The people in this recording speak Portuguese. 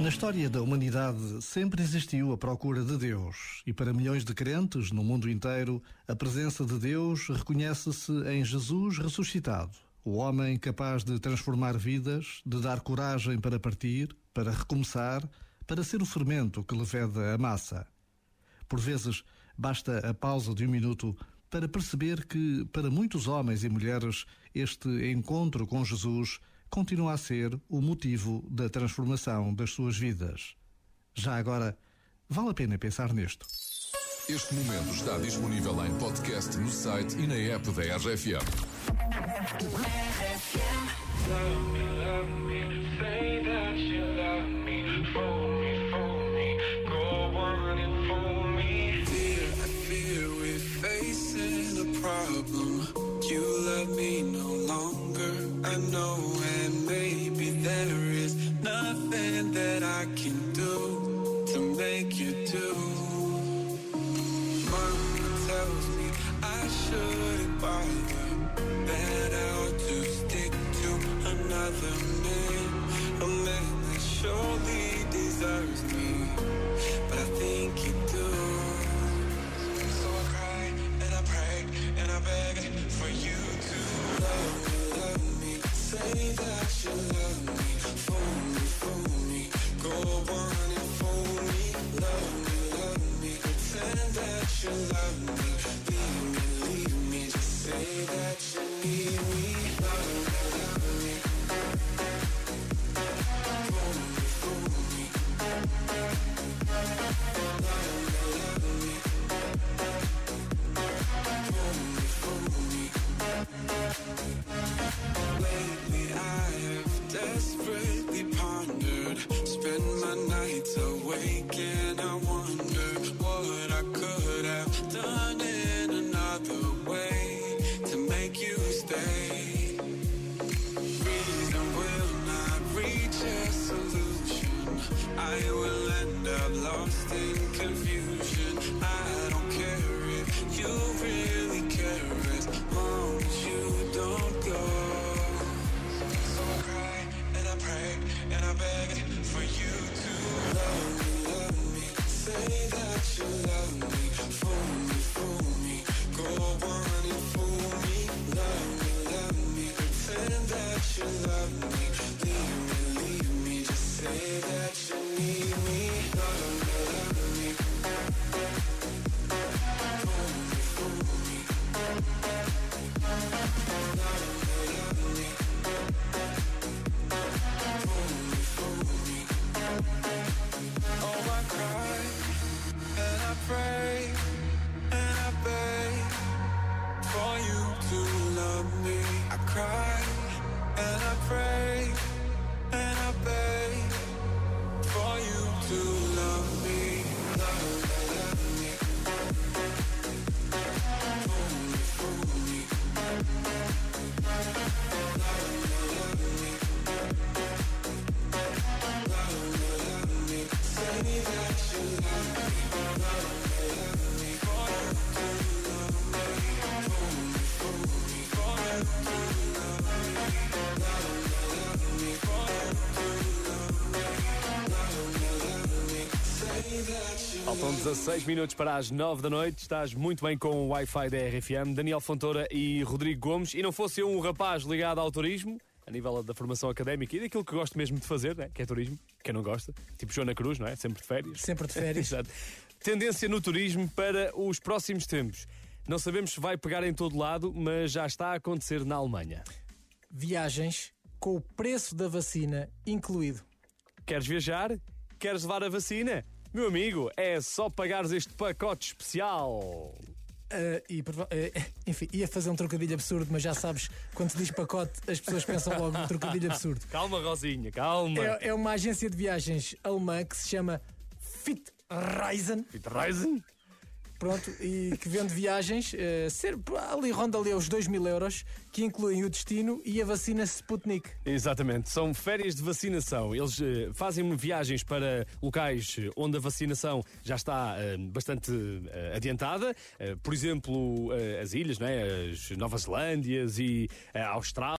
Na história da humanidade sempre existiu a procura de Deus, e para milhões de crentes no mundo inteiro, a presença de Deus reconhece-se em Jesus ressuscitado, o homem capaz de transformar vidas, de dar coragem para partir, para recomeçar, para ser o fermento que leveda a massa. Por vezes, basta a pausa de um minuto para perceber que, para muitos homens e mulheres, este encontro com Jesus continua a ser o motivo da transformação das suas vidas. Já agora, vale a pena pensar nisto. Este momento está disponível em podcast no site e na app da RFM. problem. You love me no longer. I know, and maybe there is me, stay. Reason will not reach a solution. I will end up lost in confusion. I don't care if you Faltam 16 minutos para as 9 da noite. Estás muito bem com o Wi-Fi da RFM. Daniel Fontoura e Rodrigo Gomes. E não fosse eu um rapaz ligado ao turismo, a nível da formação académica e daquilo que gosto mesmo de fazer, né? que é turismo, quem não gosta, tipo Joana Cruz, não é? Sempre de férias. Sempre de férias. Exato. Tendência no turismo para os próximos tempos. Não sabemos se vai pegar em todo lado, mas já está a acontecer na Alemanha. Viagens com o preço da vacina incluído. Queres viajar? Queres levar a vacina? Meu amigo, é só pagares este pacote especial. Ah, e, ah, enfim, ia fazer um trocadilho absurdo, mas já sabes, quando se diz pacote, as pessoas pensam logo num trocadilho absurdo. Calma, Rosinha, calma. É, é uma agência de viagens alemã que se chama Fitreisen. Reisen? Pronto, e que vende viagens, eh, ser, ali ronda ali aos 2 mil euros, que incluem o destino e a vacina Sputnik. Exatamente, são férias de vacinação. Eles eh, fazem viagens para locais onde a vacinação já está eh, bastante adiantada, por exemplo, as ilhas, não é? as Nova Zelândias e a Austrália.